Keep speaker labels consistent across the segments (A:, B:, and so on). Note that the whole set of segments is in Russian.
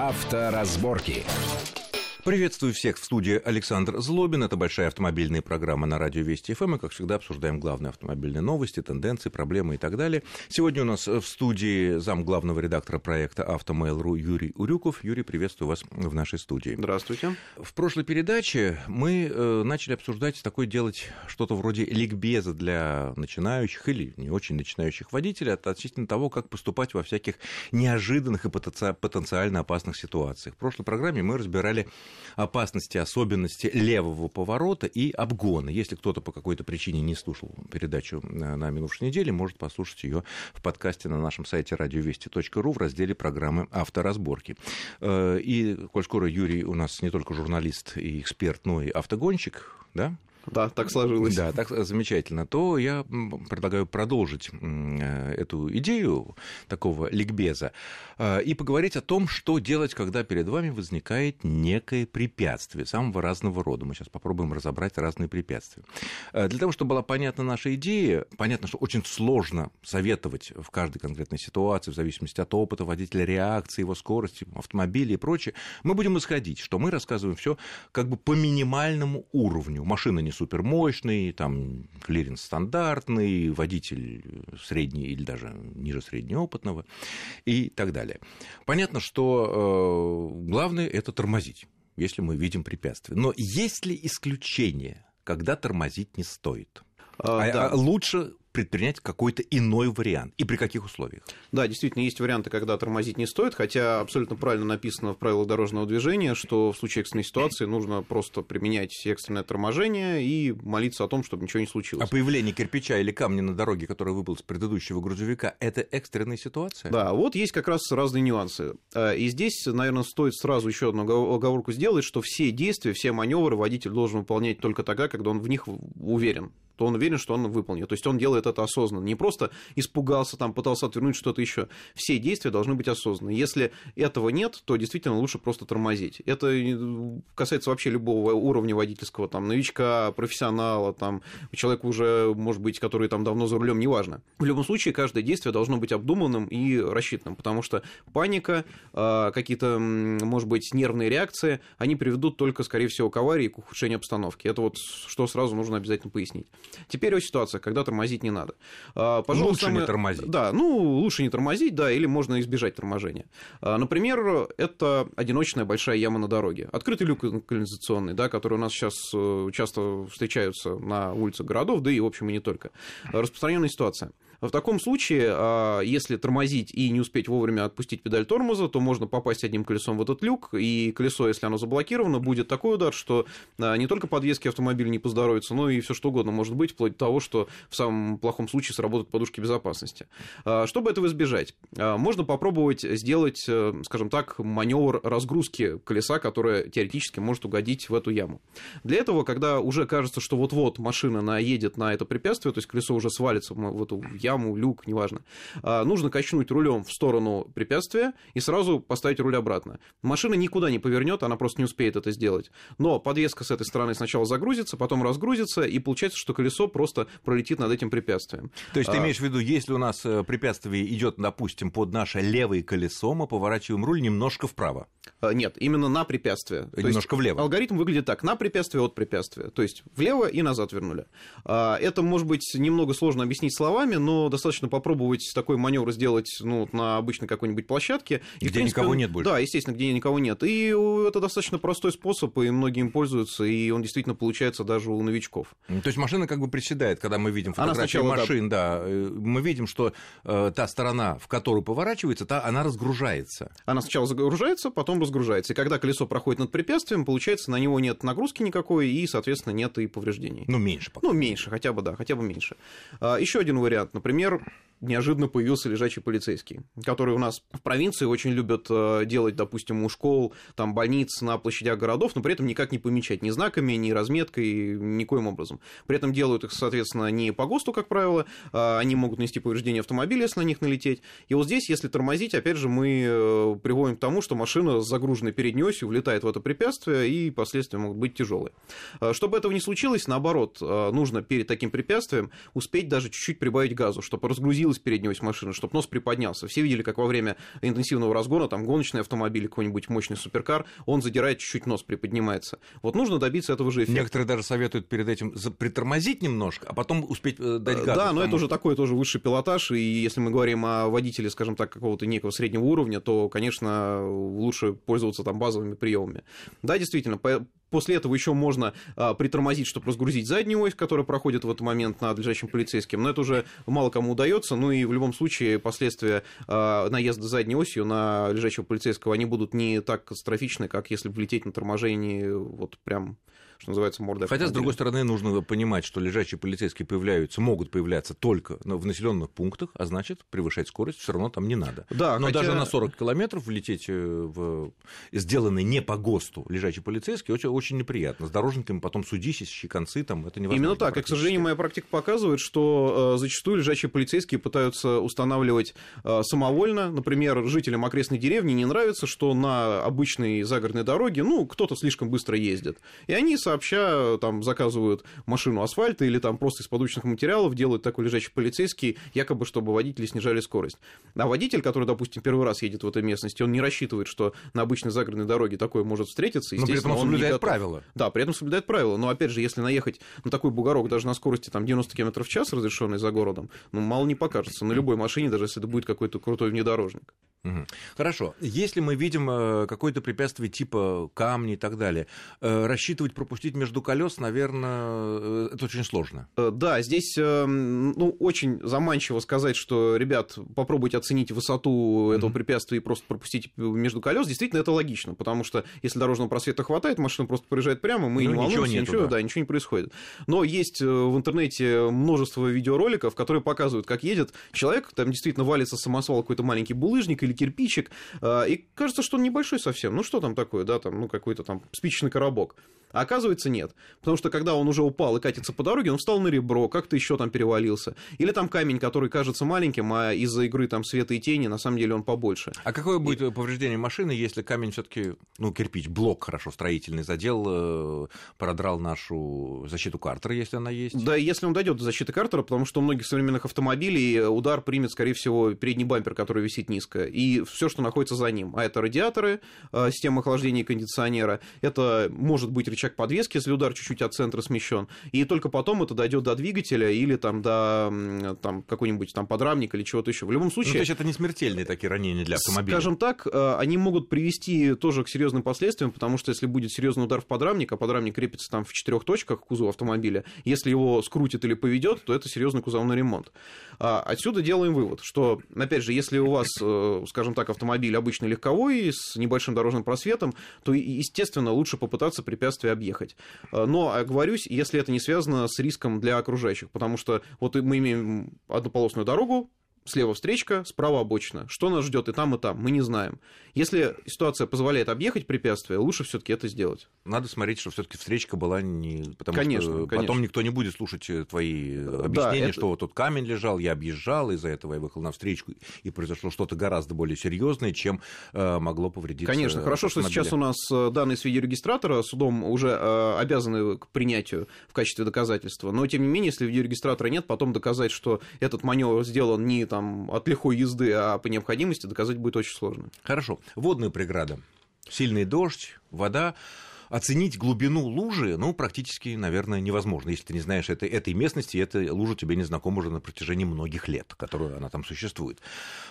A: Авторазборки.
B: Приветствую всех в студии Александр Злобин. Это большая автомобильная программа на радио Вести ФМ. И, как всегда, обсуждаем главные автомобильные новости, тенденции, проблемы и так далее. Сегодня у нас в студии зам главного редактора проекта «Автомейл.ру» Юрий Урюков. Юрий, приветствую вас в нашей студии.
C: Здравствуйте.
B: В прошлой передаче мы э, начали обсуждать такое делать что-то вроде ликбеза для начинающих или не очень начинающих водителей относительно того, как поступать во всяких неожиданных и потенциально опасных ситуациях. В прошлой программе мы разбирали опасности, особенности левого поворота и обгона. Если кто-то по какой-то причине не слушал передачу на минувшей неделе, может послушать ее в подкасте на нашем сайте радиовести.ру в разделе программы «Авторазборки». Э, и, коль скоро Юрий у нас не только журналист и эксперт, но и автогонщик, да?
C: Да, так сложилось.
B: Да, так замечательно. То я предлагаю продолжить э, эту идею такого ликбеза э, и поговорить о том, что делать, когда перед вами возникает некое препятствие самого разного рода. Мы сейчас попробуем разобрать разные препятствия. Э, для того, чтобы была понятна наша идея, понятно, что очень сложно советовать в каждой конкретной ситуации, в зависимости от опыта водителя, реакции, его скорости, автомобиля и прочее, мы будем исходить, что мы рассказываем все как бы по минимальному уровню. Машина не не супермощный, там клиренс стандартный, водитель средний или даже ниже среднеопытного и так далее. Понятно, что э, главное это тормозить, если мы видим препятствие. Но есть ли исключение, когда тормозить не стоит? А, а, да. а лучше предпринять какой-то иной вариант и при каких условиях?
C: Да, действительно, есть варианты, когда тормозить не стоит, хотя абсолютно правильно написано в правилах дорожного движения, что в случае экстренной ситуации нужно просто применять экстренное торможение и молиться о том, чтобы ничего не случилось.
B: А появление кирпича или камня на дороге, который выпал с предыдущего грузовика, это экстренная ситуация?
C: Да, вот есть как раз разные нюансы. Э, и здесь, наверное, стоит сразу еще одну оговорку сделать, что все действия, все маневры водитель должен выполнять только тогда, когда он в них уверен то он уверен, что он выполнит. То есть он делает это осознанно. Не просто испугался, там, пытался отвернуть что-то еще. Все действия должны быть осознанны. Если этого нет, то действительно лучше просто тормозить. Это э, касается вообще любого уровня водительского, там, новичка, профессионала, там, человека уже, может быть, который там давно за рулем, неважно. В любом случае, каждое действие должно быть обдуманным и рассчитанным, потому что паника, а, какие-то, может быть, нервные реакции, они приведут только, скорее всего, к аварии и к ухудшению обстановки. Это вот что сразу нужно обязательно пояснить. Теперь о ситуации, когда тормозить не надо.
B: А, пожалуйста, лучше не тормозить.
C: Да, ну, лучше не тормозить, да, или можно избежать торможения. А, например, это одиночная большая яма на дороге. Открытый люк канализационный, да, который у нас сейчас э, часто встречаются на улицах городов, да и, в общем, и не только. Распространенная ситуация. В таком случае, а, если тормозить и не успеть вовремя отпустить педаль тормоза, то можно попасть одним колесом в этот люк, и колесо, если оно заблокировано, будет такой удар, что а, не только подвески автомобиля не поздоровится, но и все что угодно может быть, вплоть до того, что в самом плохом случае сработают подушки безопасности. А, чтобы этого избежать, можно попробовать сделать, э, скажем так, маневр разгрузки колеса, которое теоретически может угодить в эту яму. Для этого, когда уже кажется, что вот-вот машина наедет на это препятствие, то есть колесо уже свалится в эту яму, яму, люк, неважно. А, нужно качнуть рулем в сторону препятствия и сразу поставить руль обратно. Машина никуда не повернет, она просто не успеет это сделать. Но подвеска с этой стороны сначала загрузится, потом разгрузится, и получается, что колесо просто пролетит над этим препятствием.
B: То есть ты а... имеешь в виду, если у нас э, препятствие идет, допустим, под наше левое колесо, мы поворачиваем руль немножко вправо?
C: А, нет, именно на препятствие.
B: То немножко влево.
C: Алгоритм выглядит так: на препятствие от препятствия. То есть влево и назад вернули. Это может быть немного сложно объяснить словами, но достаточно попробовать такой маневр сделать ну, на обычной какой-нибудь площадке.
B: И, где принципе, никого нет больше.
C: Да, естественно, где никого нет. И это достаточно простой способ, и многие им пользуются, и он действительно получается даже у новичков.
B: То есть машина как бы приседает, когда мы видим фотографии сначала, машин, да. да, э, мы видим, что э, та сторона, в которую поворачивается, та, она разгружается.
C: Она сначала загружается, потом разгружается. И когда колесо проходит над препятствием, получается, на него нет нагрузки никакой, и, соответственно, нет и повреждений.
B: Ну, меньше.
C: Пока. Ну, меньше, хотя бы, да, хотя бы меньше. А, еще один вариант, например, Например, неожиданно появился лежачий полицейский, который у нас в провинции очень любят э, делать, допустим, у школ, там, больниц на площадях городов, но при этом никак не помечать ни знаками, ни разметкой, никоим образом. При этом делают их, соответственно, не по ГОСТу, как правило, а они могут нести повреждения автомобиля, если на них налететь. И вот здесь, если тормозить, опять же, мы э, приводим к тому, что машина с загруженной передней осью влетает в это препятствие, и последствия могут быть тяжелые. Э, чтобы этого не случилось, наоборот, нужно перед таким препятствием успеть даже чуть-чуть прибавить газу сразу, чтобы разгрузилась передняя ось машины, чтобы нос приподнялся. Все видели, как во время интенсивного разгона, там, гоночный автомобиль, какой-нибудь мощный суперкар, он задирает чуть-чуть нос, приподнимается. Вот нужно добиться этого же эффекта.
B: Некоторые даже советуют перед этим притормозить немножко, а потом успеть э, дать газ.
C: Да, но это уже такой тоже высший пилотаж, и если мы говорим о водителе, скажем так, какого-то некого среднего уровня, то, конечно, лучше пользоваться там базовыми приемами. Да, действительно, После этого еще можно а, притормозить, чтобы разгрузить заднюю ось, которая проходит в этот момент над лежащим полицейским. Но это уже мало кому удается. Ну и в любом случае последствия а, наезда задней осью на лежащего полицейского, они будут не так катастрофичны, как если бы лететь на торможении вот прям что называется, мордой.
B: Хотя, с другой стороны, нужно понимать, что лежачие полицейские появляются, могут появляться только в населенных пунктах, а значит, превышать скорость все равно там не надо.
C: Да,
B: Но
C: хотя...
B: даже на 40 километров влететь э, в сделанный не по ГОСТу лежачий полицейский очень, очень неприятно. С дорожниками потом судись, ищи концы, там это невозможно.
C: Именно так. И, к сожалению, моя практика показывает, что э, зачастую лежачие полицейские пытаются устанавливать э, самовольно. Например, жителям окрестной деревни не нравится, что на обычной загородной дороге, ну, кто-то слишком быстро ездит. И они сообща там заказывают машину асфальта или там просто из подручных материалов делают такой лежачий полицейский, якобы чтобы водители снижали скорость. А водитель, который, допустим, первый раз едет в этой местности, он не рассчитывает, что на обычной загородной дороге такое может встретиться.
B: Но при этом он соблюдает правила.
C: Да, при этом соблюдает правила. Но опять же, если наехать на такой бугорок даже на скорости там 90 км в час, разрешенный за городом, ну, мало не покажется. На любой машине, даже если это будет какой-то крутой внедорожник.
B: Угу. Хорошо. Если мы видим э, какое-то препятствие типа камни и так далее, э, рассчитывать пропустить между колес, наверное, э, это очень сложно.
C: Да, здесь ну, очень заманчиво сказать, что, ребят, попробуйте оценить высоту этого угу. препятствия и просто пропустить между колес. Действительно, это логично, потому что если дорожного просвета хватает, машина просто проезжает прямо, мы ну, не волнуемся, ничего, ничего, да. да, ничего не происходит. Но есть в интернете множество видеороликов, которые показывают, как едет человек, там действительно валится самосвал какой-то маленький булыжник или кирпичик, и кажется, что он небольшой совсем. Ну, что там такое, да, там, ну, какой-то там спичечный коробок. А оказывается, нет. Потому что когда он уже упал и катится по дороге, он встал на ребро, как-то еще там перевалился. Или там камень, который кажется маленьким, а из-за игры там света и тени, на самом деле он побольше.
B: А какое будет и... повреждение машины, если камень все-таки, ну, кирпич, блок хорошо строительный задел, э, продрал нашу защиту Картера, если она есть?
C: Да, если он дойдет до защиты Картера, потому что у многих современных автомобилей удар примет, скорее всего, передний бампер, который висит низко, и все, что находится за ним. А это радиаторы, э, система охлаждения и кондиционера, это может быть рычаг подвески, если удар чуть-чуть от центра смещен, и только потом это дойдет до двигателя или там до там, какой-нибудь там подрамника или чего-то еще. В любом случае... Ну, то
B: есть это не смертельные такие ранения для автомобиля?
C: Скажем так, э, они могут привести тоже к серьезным последствиям, потому что если будет серьезный удар в подрамник, а подрамник крепится там в четырех точках кузова автомобиля, если его скрутит или поведет, то это серьезный кузовной ремонт. А отсюда делаем вывод, что, опять же, если у вас, э, скажем так, автомобиль обычный легковой с небольшим дорожным просветом, то, естественно, лучше попытаться препятствие объехать. Э, но, оговорюсь, если это не связано с риском для окружающих, потому что вот мы имеем однополосную дорогу, слева встречка, справа обочина. Что нас ждет и там, и там, мы не знаем. Если ситуация позволяет объехать препятствие, лучше все-таки это сделать.
B: Надо смотреть, что все-таки встречка была не. Потому
C: конечно,
B: что
C: конечно.
B: потом никто не будет слушать э, твои объяснения, да, это... что вот тут камень лежал, я объезжал, из-за этого я выехал на встречку, и произошло что-то гораздо более серьезное, чем э, могло повредить.
C: Конечно, хорошо, что сейчас у нас э, данные с видеорегистратора судом уже э, обязаны к принятию в качестве доказательства. Но тем не менее, если видеорегистратора нет, потом доказать, что этот маневр сделан не там, от лихой езды, а по необходимости, доказать будет очень сложно.
B: Хорошо. Водная преграда. Сильный дождь, вода оценить глубину лужи, ну, практически, наверное, невозможно, если ты не знаешь этой, этой местности, и эта лужа тебе не знакома уже на протяжении многих лет, которую она там существует.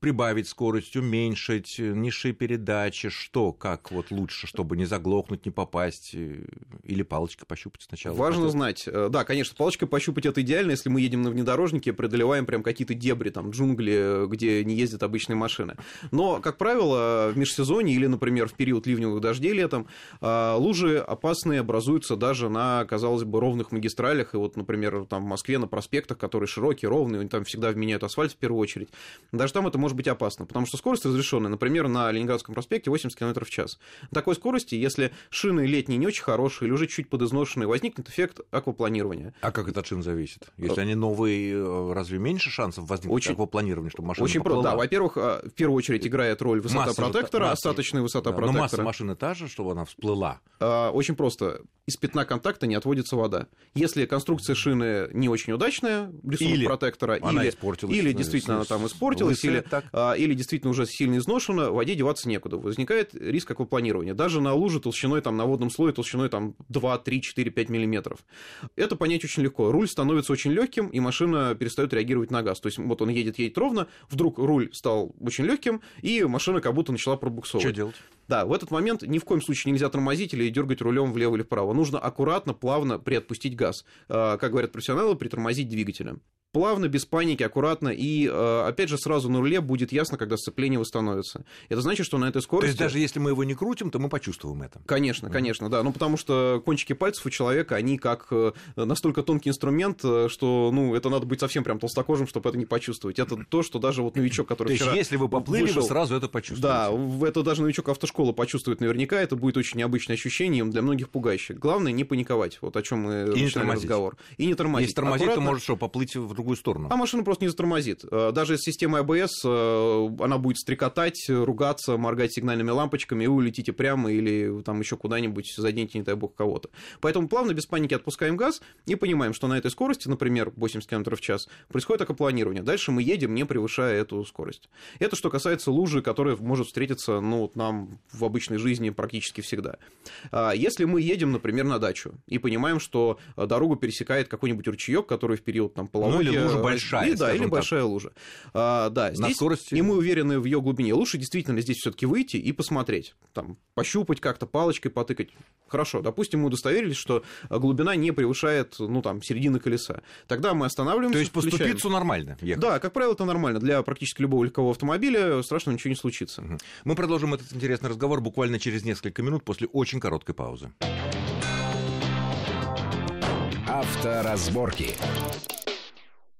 B: Прибавить скорость, уменьшить, низшие передачи, что, как вот лучше, чтобы не заглохнуть, не попасть, э, или палочкой пощупать сначала?
C: Важно Хотел... знать. Э, да, конечно, палочкой пощупать это идеально, если мы едем на внедорожнике, преодолеваем прям какие-то дебри, там, джунгли, где не ездят обычные машины. Но, как правило, в межсезонье или, например, в период ливневых дождей летом, э, лужи лужи опасные образуются даже на, казалось бы, ровных магистралях. И вот, например, там в Москве на проспектах, которые широкие, ровные, там всегда вменяют асфальт в первую очередь. Даже там это может быть опасно, потому что скорость разрешенная, например, на Ленинградском проспекте 80 км в час. На такой скорости, если шины летние не очень хорошие или уже чуть подизношенные, возникнет эффект аквапланирования.
B: А как это от шин зависит? Если они новые, э, разве меньше шансов возникнуть очень, аквапланирования, чтобы машина
C: Очень просто, да. Во-первых, э, в первую очередь играет роль высота масса протектора, масса, остаточная высота да, протектора.
B: Но масса машины та же, чтобы она всплыла.
C: А, очень просто. Из пятна контакта не отводится вода. Если конструкция шины не очень удачная, рисунок
B: Или
C: протектора,
B: она
C: или,
B: испортилась,
C: или
B: ну,
C: действительно она там испортилась, или,
B: так.
C: а, или действительно уже сильно изношена, воде деваться некуда. Возникает риск аквапланирования. Даже на луже толщиной, там, на водном слое толщиной там, 2, 3, 4, 5 миллиметров. Это понять очень легко. Руль становится очень легким, и машина перестает реагировать на газ. То есть вот он едет, едет ровно, вдруг руль стал очень легким, и машина как будто начала пробуксовывать.
B: Что делать?
C: Да, в этот момент ни в коем случае нельзя тормозить или дергать рулем влево или вправо. Нужно аккуратно, плавно приотпустить газ. Э, Как говорят профессионалы, притормозить двигателем. Плавно, без паники, аккуратно, и, э, опять же, сразу на руле будет ясно, когда сцепление восстановится. Это значит, что на этой
B: То
C: скорости...
B: есть даже если мы его не крутим, то мы почувствуем это.
C: Конечно, конечно, да. Ну, потому что кончики пальцев у человека, они как э, настолько тонкий инструмент, э, что, ну, это надо быть совсем прям толстокожим, чтобы это не почувствовать. Это то, что даже вот новичок, который
B: То есть если вы поплыли,
C: вышел-
B: вы сразу это почувствуете.
C: да, это даже новичок автошколы почувствует наверняка, это будет очень необычное ощущение, для многих пугающее. Главное не паниковать, вот о чем мы
B: не
C: начинали
B: тормозить.
C: разговор. И не тормозить.
B: Если тормозит, то может что, поплыть в другую сторону.
C: А машина просто не затормозит. Э, Даже с системой АБС э, она будет стрекотать, ругаться, моргать сигнальными лампочками, и вы улетите прямо или там еще куда-нибудь заденете, не дай бог, кого-то. Поэтому плавно, без паники отпускаем газ и понимаем, что на этой скорости, например, 80 км в час, происходит акопланирование. Дальше мы едем, не превышая эту скорость. Это что касается лужи, которая может встретиться ну, вот нам в обычной жизни практически всегда. А Если мы едем, например, на дачу и понимаем, что э, дорогу пересекает какой-нибудь ручеек, который в период там, половодья...
B: Ну, или лужа
C: э,
B: большая,
C: и, Да, или
B: так.
C: большая лужа. А, да,
B: На
C: здесь,
B: скорости-
C: и мы уверены в ее глубине. Лучше действительно здесь все-таки выйти и посмотреть. Там, пощупать как-то, палочкой потыкать. Хорошо, допустим, мы удостоверились, что глубина не превышает, ну, там, середины колеса. Тогда мы останавливаемся,
B: То есть по
C: включаем.
B: ступицу нормально ехать.
C: Да, как правило, это нормально. Для практически любого легкового автомобиля страшного ничего не случится.
B: Мы продолжим этот интересный разговор буквально через несколько минут после очень короткой паузы.
A: Авторазборки.